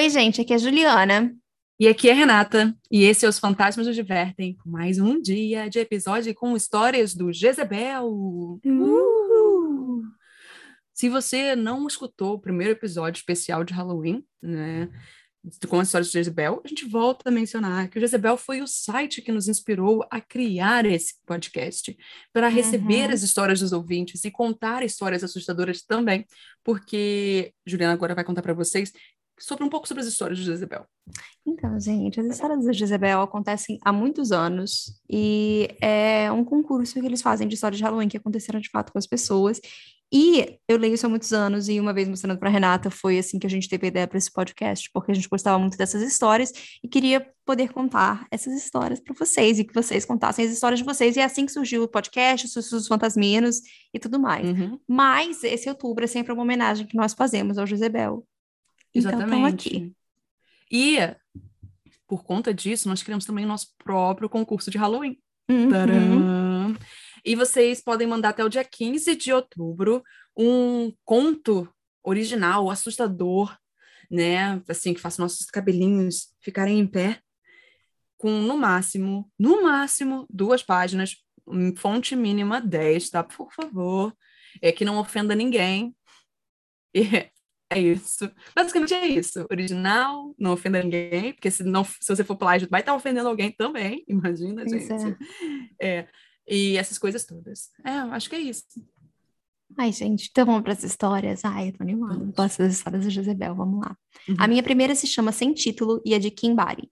Oi, gente, aqui é a Juliana. E aqui é a Renata, e esse é Os Fantasmas nos Divertem, com mais um dia de episódio com histórias do Jezebel. Uh! Se você não escutou o primeiro episódio especial de Halloween, né, com as histórias de Jezebel, a gente volta a mencionar que o Jezebel foi o site que nos inspirou a criar esse podcast, para receber Uhum. as histórias dos ouvintes e contar histórias assustadoras também, porque Juliana agora vai contar para vocês sobre um pouco sobre as histórias de Jezebel. Então, gente, as histórias da Jezebel acontecem há muitos anos e é um concurso que eles fazem de histórias de Halloween que aconteceram de fato com as pessoas. E eu leio isso há muitos anos e uma vez mostrando para Renata foi assim que a gente teve a ideia para esse podcast, porque a gente gostava muito dessas histórias e queria poder contar essas histórias para vocês e que vocês contassem as histórias de vocês. E é assim que surgiu o podcast, os fantasminos e tudo mais. Uhum. Mas esse outubro é sempre uma homenagem que nós fazemos ao Jezebel. Então, Exatamente. aqui. E, por conta disso, nós criamos também o nosso próprio concurso de Halloween. Uhum. E vocês podem mandar até o dia 15 de outubro um conto original, assustador, né? Assim, que faça nossos cabelinhos ficarem em pé, com no máximo, no máximo, duas páginas, fonte mínima 10, tá? Por favor. É que não ofenda ninguém. E é isso. Basicamente é isso. Original, não ofenda ninguém, porque se, não, se você for plágio, vai estar ofendendo alguém também. Imagina, Pois gente. É. E essas coisas todas. É, eu acho que é isso. Ai, gente, então vamos para as histórias. Ai, eu tô animada. Gosto das histórias da Jezebel, vamos lá. Uhum. A minha primeira se chama Sem Título e é de Kim Bari.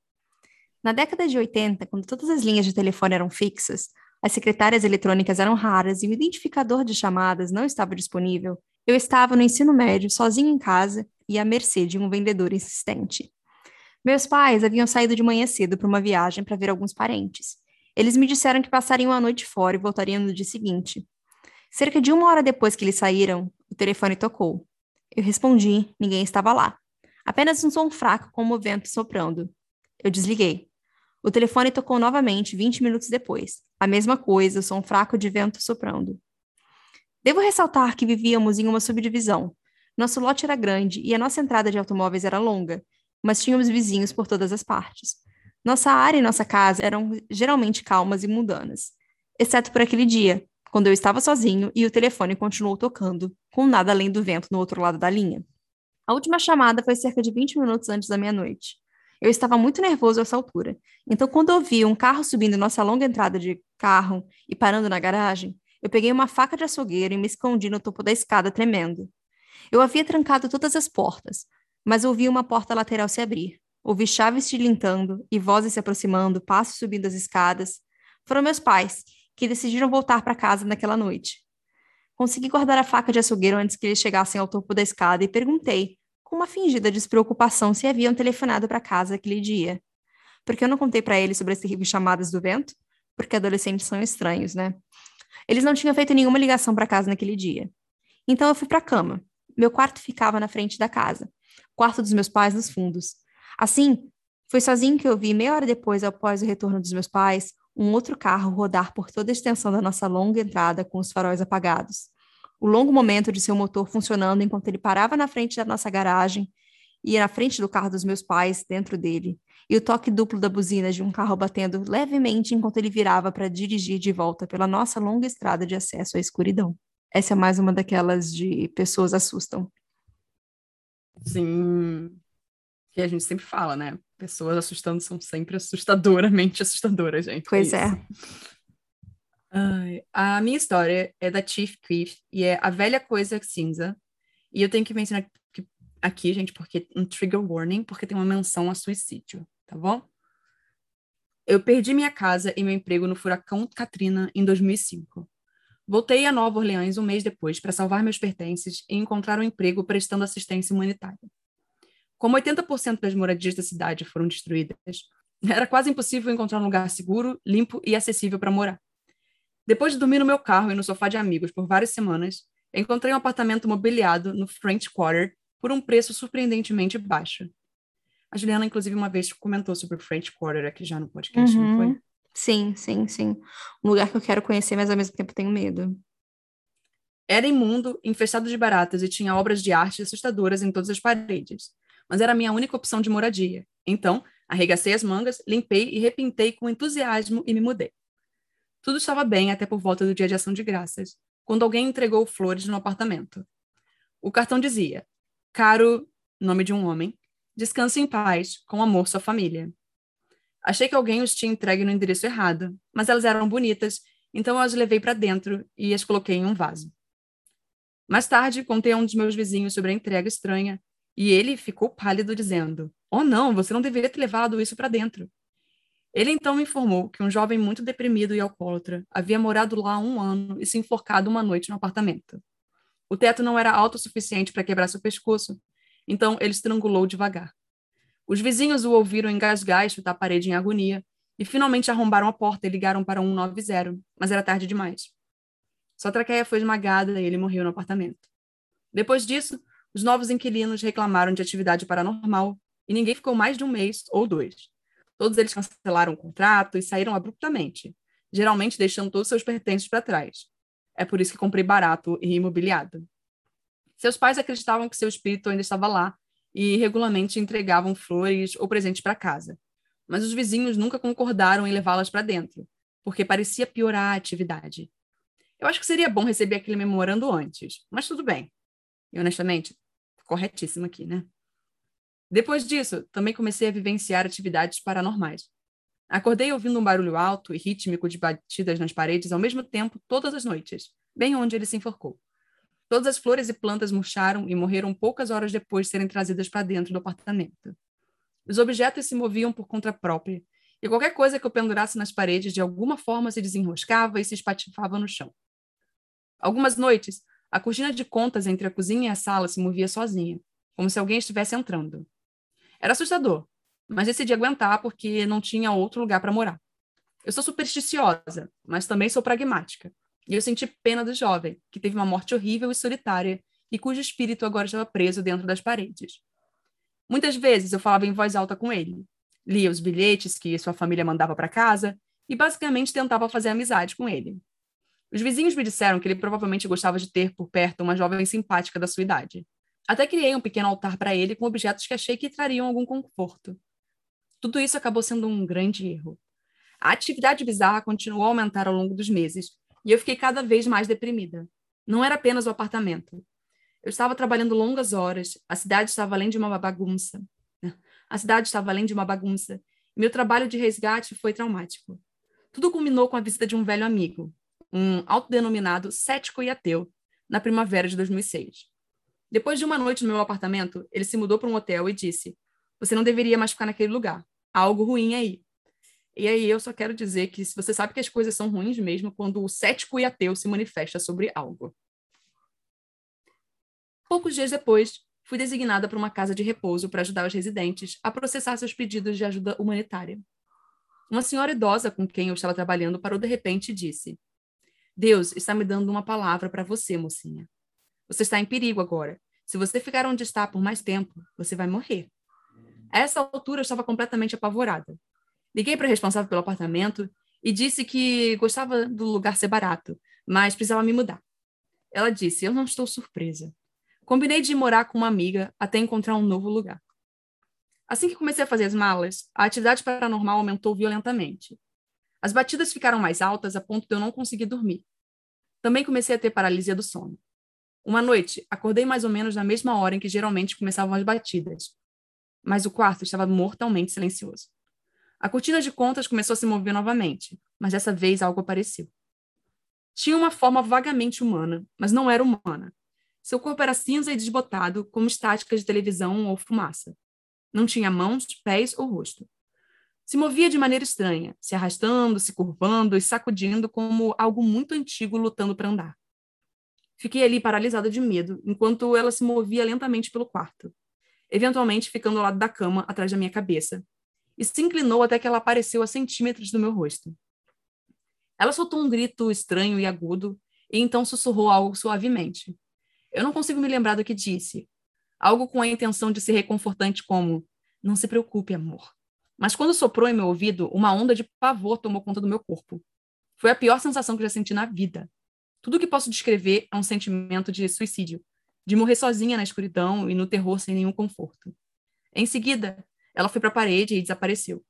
Na década de 80, quando todas as linhas de telefone eram fixas, as secretárias eletrônicas eram raras e o identificador de chamadas não estava disponível, eu estava no ensino médio, sozinho em casa e à mercê de um vendedor insistente. Meus pais haviam saído de manhã cedo para uma viagem para ver alguns parentes. Eles me disseram que passariam a noite fora e voltariam no dia seguinte. Cerca de uma hora depois que eles saíram, o telefone tocou. Eu respondi, ninguém estava lá. Apenas um som fraco como o vento soprando. Eu desliguei. O telefone tocou novamente 20 minutos depois. A mesma coisa, o som fraco de vento soprando. Devo ressaltar que vivíamos em uma subdivisão. Nosso lote era grande e a nossa entrada de automóveis era longa, mas tínhamos vizinhos por todas as partes. Nossa área e nossa casa eram geralmente calmas e mundanas, exceto por aquele dia, quando eu estava sozinho e o telefone continuou tocando, com nada além do vento no outro lado da linha. A última chamada foi cerca de 20 minutos antes da meia-noite. Eu estava muito nervoso a essa altura, então quando eu vi um carro subindo nossa longa entrada de carro e parando na garagem, eu peguei uma faca de açougueiro e me escondi no topo da escada tremendo. Eu havia trancado todas as portas, mas ouvi uma porta lateral se abrir. Ouvi chaves tilintando e vozes se aproximando, passos subindo as escadas. Foram meus pais, que decidiram voltar para casa naquela noite. Consegui guardar a faca de açougueiro antes que eles chegassem ao topo da escada e perguntei, com uma fingida despreocupação, se haviam telefonado para casa aquele dia. Porque eu não contei para eles sobre as terríveis chamadas do vento? Porque adolescentes são estranhos, né? Eles não tinham feito nenhuma ligação para casa naquele dia. Então eu fui para a cama. Meu quarto ficava na frente da casa, o quarto dos meus pais nos fundos. Assim, foi sozinho que eu vi, meia hora depois, após o retorno dos meus pais, um outro carro rodar por toda a extensão da nossa longa entrada com os faróis apagados. O longo momento de seu motor funcionando enquanto ele parava na frente da nossa garagem e na frente do carro dos meus pais, dentro dele, e o toque duplo da buzina de um carro batendo levemente enquanto ele virava para dirigir de volta pela nossa longa estrada de acesso à escuridão. Essa é mais uma daquelas de pessoas assustam. Sim. Que a gente sempre fala, né? Pessoas assustando são sempre assustadoramente assustadoras, gente. Pois isso. é. Ai, a minha história é da Chief Keef e é A Velha Coisa Cinza. E eu tenho que mencionar aqui, gente, porque um trigger warning, porque tem uma menção a suicídio, tá bom? Eu perdi minha casa e meu emprego no furacão Katrina em 2005. Voltei a Nova Orleans um mês depois para salvar meus pertences e encontrar um emprego prestando assistência humanitária. Como 80% das moradias da cidade foram destruídas, era quase impossível encontrar um lugar seguro, limpo e acessível para morar. Depois de dormir no meu carro e no sofá de amigos por várias semanas, encontrei um apartamento mobiliado no French Quarter por um preço surpreendentemente baixo. A Juliana, inclusive, uma vez comentou sobre o French Quarter aqui já no podcast, não foi? Uhum. Sim, sim, sim. Um lugar que eu quero conhecer, mas ao mesmo tempo tenho medo. Era imundo, infestado de baratas e tinha obras de arte assustadoras em todas as paredes. mas era a minha única opção de moradia. Então, arregacei as mangas, limpei e repintei com entusiasmo e me mudei. Tudo estava bem até por volta do dia de ação de graças, quando alguém entregou flores no apartamento. O cartão dizia: Caro, nome de um homem, descanse em paz, com amor sua família. Achei que alguém os tinha entregue no endereço errado, mas elas eram bonitas, então eu as levei para dentro e as coloquei em um vaso. Mais tarde, contei a um dos meus vizinhos sobre a entrega estranha, e ele ficou pálido, dizendo: Oh, não, você não deveria ter levado isso para dentro. Ele então me informou que um jovem muito deprimido e alcoólatra havia morado lá há um ano e se enforcado uma noite no apartamento. O teto não era alto o suficiente para quebrar seu pescoço, então ele estrangulou devagar. Os vizinhos o ouviram engasgar e chutar a parede em agonia, e finalmente arrombaram a porta e ligaram para 190, mas era tarde demais. Sua traqueia foi esmagada e ele morreu no apartamento. Depois disso, os novos inquilinos reclamaram de atividade paranormal e ninguém ficou mais de um mês ou dois. Todos eles cancelaram o contrato e saíram abruptamente, geralmente deixando todos seus pertences para trás. É por isso que comprei barato e imobiliado. Seus pais acreditavam que seu espírito ainda estava lá e regularmente entregavam flores ou presentes para casa. Mas os vizinhos nunca concordaram em levá-las para dentro, porque parecia piorar a atividade. Eu acho que seria bom receber aquele memorando antes, mas tudo bem. E honestamente, corretíssimo aqui, né? Depois disso, também comecei a vivenciar atividades paranormais. Acordei ouvindo um barulho alto e rítmico de batidas nas paredes ao mesmo tempo todas as noites, bem onde ele se enforcou. Todas as flores e plantas murcharam e morreram poucas horas depois de serem trazidas para dentro do apartamento. Os objetos se moviam por conta própria, e qualquer coisa que eu pendurasse nas paredes de alguma forma se desenroscava e se espatifava no chão. Algumas noites, a cortina de contas entre a cozinha e a sala se movia sozinha, como se alguém estivesse entrando. Era assustador, mas decidi aguentar porque não tinha outro lugar para morar. Eu sou supersticiosa, mas também sou pragmática. E eu senti pena do jovem, que teve uma morte horrível e solitária e cujo espírito agora estava preso dentro das paredes. Muitas vezes eu falava em voz alta com ele, lia os bilhetes que sua família mandava para casa e basicamente tentava fazer amizade com ele. Os vizinhos me disseram que ele provavelmente gostava de ter por perto uma jovem simpática da sua idade. Até criei um pequeno altar para ele com objetos que achei que trariam algum conforto. Tudo isso acabou sendo um grande erro. A atividade bizarra continuou a aumentar ao longo dos meses, e eu fiquei cada vez mais deprimida. Não era apenas o apartamento. Eu estava trabalhando longas horas, a cidade estava além de uma bagunça. A cidade estava além de uma bagunça. Meu trabalho de resgate foi traumático. Tudo culminou com a visita de um velho amigo, um autodenominado cético e ateu, na primavera de 2006. Depois de uma noite no meu apartamento, ele se mudou para um hotel e disse: Você não deveria mais ficar naquele lugar. Há algo ruim aí. E aí eu só quero dizer que se você sabe que as coisas são ruins mesmo quando o cético e ateu se manifesta sobre algo. Poucos dias depois, fui designada para uma casa de repouso para ajudar os residentes a processar seus pedidos de ajuda humanitária. Uma senhora idosa com quem eu estava trabalhando parou de repente e disse: Deus está me dando uma palavra para você, mocinha. Você está em perigo agora. Se você ficar onde está por mais tempo, você vai morrer. A essa altura eu estava completamente apavorada. Liguei para a responsável pelo apartamento e disse que gostava do lugar ser barato, mas precisava me mudar. Ela disse: Eu não estou surpresa. Combinei de morar com uma amiga até encontrar um novo lugar. Assim que comecei a fazer as malas, a atividade paranormal aumentou violentamente. As batidas ficaram mais altas a ponto de eu não conseguir dormir. Também comecei a ter paralisia do sono. Uma noite, acordei mais ou menos na mesma hora em que geralmente começavam as batidas, mas o quarto estava mortalmente silencioso. A cortina de contas começou a se mover novamente, mas dessa vez algo apareceu. Tinha uma forma vagamente humana, mas não era humana. Seu corpo era cinza e desbotado, como estáticas de televisão ou fumaça. Não tinha mãos, pés ou rosto. Se movia de maneira estranha, se arrastando, se curvando e sacudindo como algo muito antigo lutando para andar. Fiquei ali paralisada de medo, enquanto ela se movia lentamente pelo quarto, eventualmente ficando ao lado da cama, atrás da minha cabeça, e se inclinou até que ela apareceu a centímetros do meu rosto. Ela soltou um grito estranho e agudo, e então sussurrou algo suavemente. Eu não consigo me lembrar do que disse. Algo com a intenção de ser reconfortante, como: Não se preocupe, amor. Mas quando soprou em meu ouvido, uma onda de pavor tomou conta do meu corpo. Foi a pior sensação que já senti na vida. Tudo o que posso descrever é um sentimento de suicídio, de morrer sozinha na escuridão e no terror sem nenhum conforto. Em seguida, ela foi para a parede e desapareceu.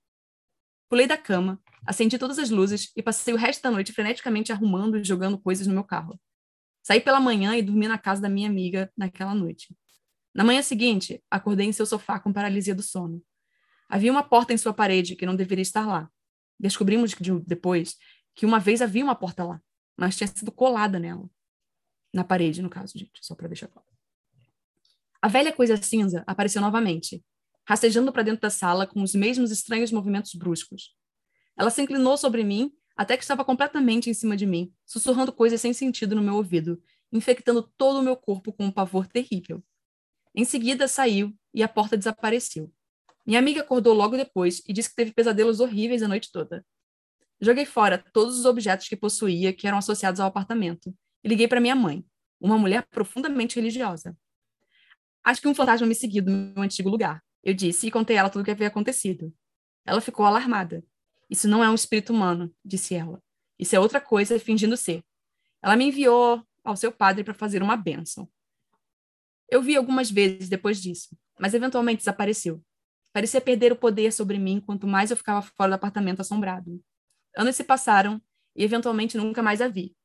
Pulei da cama, acendi todas as luzes e passei o resto da noite freneticamente arrumando e jogando coisas no meu carro. Saí pela manhã e dormi na casa da minha amiga naquela noite. Na manhã seguinte, acordei em seu sofá com paralisia do sono. Havia uma porta em sua parede que não deveria estar lá. Descobrimos depois que uma vez havia uma porta lá, mas tinha sido colada nela. Na parede, no caso, gente, só para deixar claro. A velha coisa cinza apareceu novamente, rastejando para dentro da sala com os mesmos estranhos movimentos bruscos. Ela se inclinou sobre mim até que estava completamente em cima de mim, sussurrando coisas sem sentido no meu ouvido, infectando todo o meu corpo com um pavor terrível. Em seguida, saiu e a porta desapareceu. Minha amiga acordou logo depois e disse que teve pesadelos horríveis a noite toda. Joguei fora todos os objetos que possuía que eram associados ao apartamento liguei para minha mãe, uma mulher profundamente religiosa. Acho que um fantasma me seguiu do meu antigo lugar. Eu disse e contei a ela tudo o que havia acontecido. Ela ficou alarmada. Isso não é um espírito humano, disse ela. Isso é outra coisa fingindo ser. Ela me enviou ao seu padre para fazer uma bênção. Eu vi algumas vezes depois disso, mas eventualmente desapareceu. Parecia perder o poder sobre mim quanto mais eu ficava fora do apartamento assombrado. Anos se passaram e eventualmente nunca mais a vi.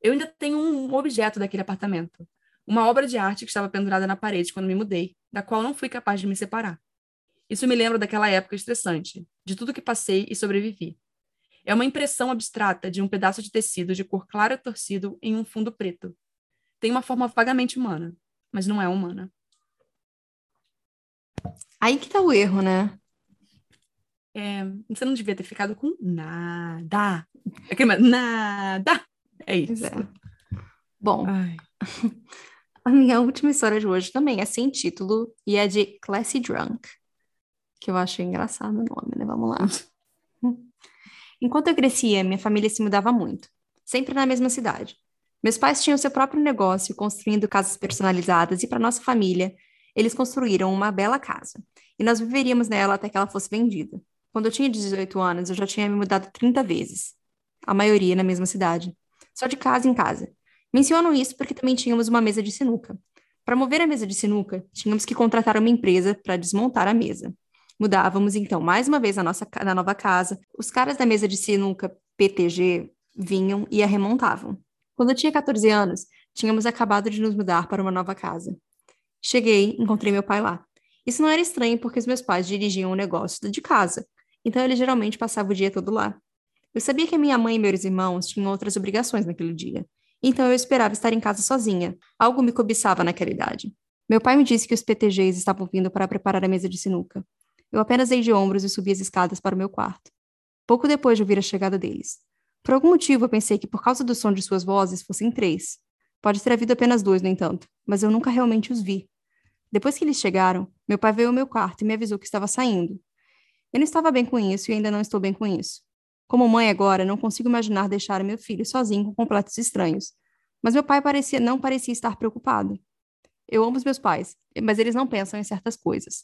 Eu ainda tenho um objeto daquele apartamento, uma obra de arte que estava pendurada na parede quando me mudei, da qual não fui capaz de me separar. Isso me lembra daquela época estressante, de tudo que passei e sobrevivi. É uma impressão abstrata de um pedaço de tecido de cor clara torcido em um fundo preto. Tem uma forma vagamente humana, mas não é humana. Aí que tá o erro, né? É, você não devia ter ficado com nada. Aquele, nada. É isso. É. Bom, Ai. a minha última história de hoje também é sem título e é de Classy Drunk, que eu achei engraçado o nome, né? Vamos lá. Enquanto eu crescia, minha família se mudava muito, sempre na mesma cidade. Meus pais tinham seu próprio negócio, construindo casas personalizadas, e para nossa família, eles construíram uma bela casa, e nós viveríamos nela até que ela fosse vendida. Quando eu tinha 18 anos, eu já tinha me mudado 30 vezes, a maioria na mesma cidade, só de casa em casa. Menciono isso porque também tínhamos uma mesa de sinuca. Para mover a mesa de sinuca, tínhamos que contratar uma empresa para desmontar a mesa. Mudávamos, então, mais uma vez a nossa na nova casa. Os caras da mesa de sinuca PTG vinham e a remontavam. Quando eu tinha 14 anos, tínhamos acabado de nos mudar para uma nova casa. Cheguei, encontrei meu pai lá. Isso não era estranho porque os meus pais dirigiam um negócio de casa, então ele geralmente passava o dia todo lá. Eu sabia que minha mãe e meus irmãos tinham outras obrigações naquele dia, então eu esperava estar em casa sozinha. Algo me cobiçava naquela idade. Meu pai me disse que os PTGs estavam vindo para preparar a mesa de sinuca. Eu apenas dei de ombros e subi as escadas para o meu quarto. Pouco depois de ouvir a chegada deles. Por algum motivo, eu pensei que por causa do som de suas vozes fossem três. Pode ter havido apenas dois, no entanto, mas eu nunca realmente os vi. Depois que eles chegaram, meu pai veio ao meu quarto e me avisou que estava saindo. Eu não estava bem com isso e ainda não estou bem com isso. Como mãe agora, não consigo imaginar deixar meu filho sozinho com completos estranhos. Mas meu pai parecia, não parecia estar preocupado. Eu amo os meus pais, mas eles não pensam em certas coisas.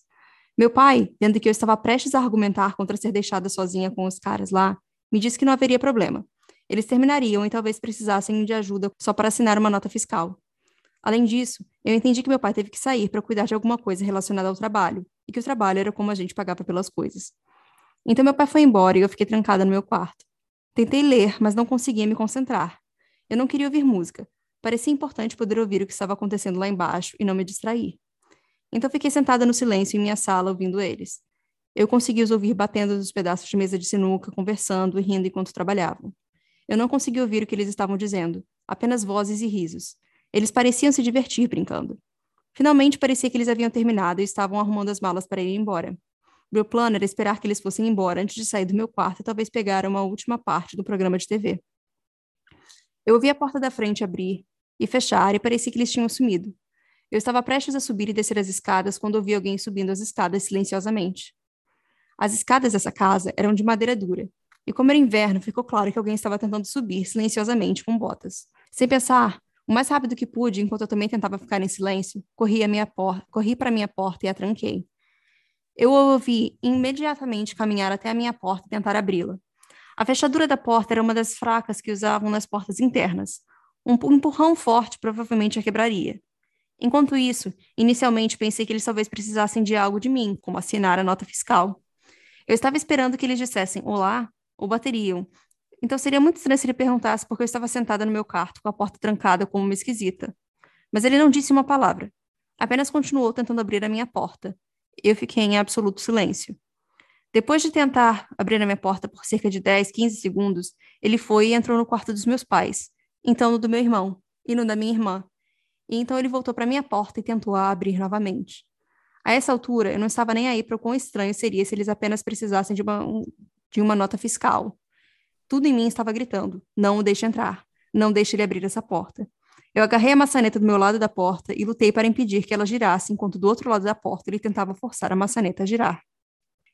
Meu pai, vendo que eu estava prestes a argumentar contra ser deixada sozinha com os caras lá, me disse que não haveria problema. Eles terminariam e talvez precisassem de ajuda só para assinar uma nota fiscal. Além disso, eu entendi que meu pai teve que sair para cuidar de alguma coisa relacionada ao trabalho, e que o trabalho era como a gente pagava pelas coisas. Então meu pai foi embora e eu fiquei trancada no meu quarto. Tentei ler, mas não conseguia me concentrar. Eu não queria ouvir música. Parecia importante poder ouvir o que estava acontecendo lá embaixo e não me distrair. Então fiquei sentada no silêncio em minha sala ouvindo eles. Eu consegui os ouvir batendo nos pedaços de mesa de sinuca, conversando e rindo enquanto trabalhavam. Eu não consegui ouvir o que eles estavam dizendo, apenas vozes e risos. Eles pareciam se divertir brincando. Finalmente parecia que eles haviam terminado e estavam arrumando as malas para ir embora. Meu plano era esperar que eles fossem embora antes de sair do meu quarto e talvez pegar uma última parte do programa de TV. Eu ouvi a porta da frente abrir e fechar e parecia que eles tinham sumido. Eu estava prestes a subir e descer as escadas quando ouvi alguém subindo as escadas silenciosamente. As escadas dessa casa eram de madeira dura, e como era inverno, ficou claro que alguém estava tentando subir silenciosamente com botas. Sem pensar, o mais rápido que pude, enquanto eu também tentava ficar em silêncio, corri, para a minha porta e a tranquei. Eu ouvi imediatamente caminhar até a minha porta e tentar abri-la. A fechadura da porta era uma das fracas que usavam nas portas internas. Um empurrão forte provavelmente a quebraria. Enquanto isso, inicialmente pensei que eles talvez precisassem de algo de mim, como assinar a nota fiscal. Eu estava esperando que eles dissessem olá ou bateriam. Então seria muito estranho se ele perguntasse porque eu estava sentada no meu quarto com a porta trancada como uma esquisita. Mas ele não disse uma palavra. Apenas continuou tentando abrir a minha porta. Eu fiquei em absoluto silêncio. Depois de tentar abrir a minha porta por cerca de 10, 15 segundos, ele foi e entrou no quarto dos meus pais, então no do meu irmão e no da minha irmã. E então ele voltou para minha porta e tentou a abrir novamente. A essa altura, eu não estava nem aí para o quão estranho seria se eles apenas precisassem de uma, de uma nota fiscal. Tudo em mim estava gritando: não o deixe entrar, não deixe ele abrir essa porta. Eu agarrei a maçaneta do meu lado da porta e lutei para impedir que ela girasse, enquanto do outro lado da porta ele tentava forçar a maçaneta a girar.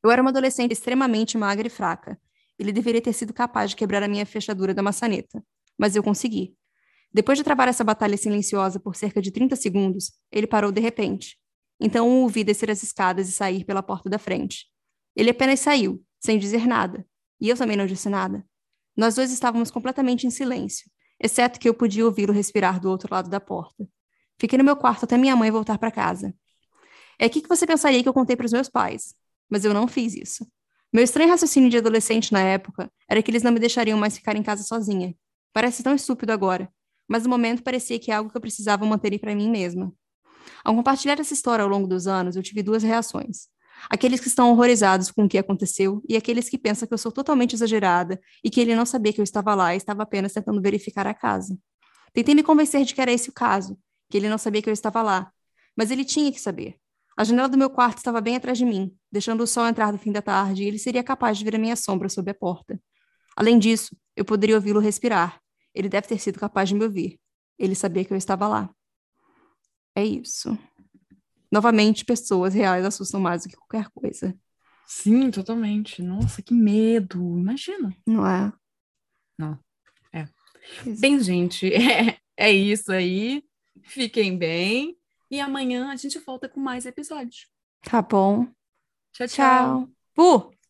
Eu era uma adolescente extremamente magra e fraca. Ele deveria ter sido capaz de quebrar a minha fechadura da maçaneta. Mas eu consegui. Depois de travar essa batalha silenciosa por cerca de 30 segundos, ele parou de repente. Então o ouvi descer as escadas e sair pela porta da frente. Ele apenas saiu, sem dizer nada. E eu também não disse nada. Nós dois estávamos completamente em silêncio, exceto que eu podia ouvi-lo respirar do outro lado da porta. Fiquei no meu quarto até minha mãe voltar para casa. É aqui que você pensaria que eu contei para os meus pais, mas eu não fiz isso. Meu estranho raciocínio de adolescente na época era que eles não me deixariam mais ficar em casa sozinha. Parece tão estúpido agora, mas no momento parecia que é algo que eu precisava manter para mim mesma. Ao compartilhar essa história ao longo dos anos, eu tive duas reações. Aqueles que estão horrorizados com o que aconteceu e aqueles que pensam que eu sou totalmente exagerada e que ele não sabia que eu estava lá e estava apenas tentando verificar a casa. Tentei me convencer de que era esse o caso, que ele não sabia que eu estava lá, mas ele tinha que saber. A janela do meu quarto estava bem atrás de mim, deixando o sol entrar no fim da tarde e ele seria capaz de ver a minha sombra sob a porta. Além disso, eu poderia ouvi-lo respirar. Ele deve ter sido capaz de me ouvir. Ele sabia que eu estava lá. É isso. Novamente, pessoas reais assustam mais do que qualquer coisa. Sim, totalmente. Nossa, que medo. Imagina. Não é? Não. É. Bem, gente, é, é isso aí. Fiquem bem. E amanhã a gente volta com mais episódios. Tá bom. Tchau, tchau. Tchau. Uh!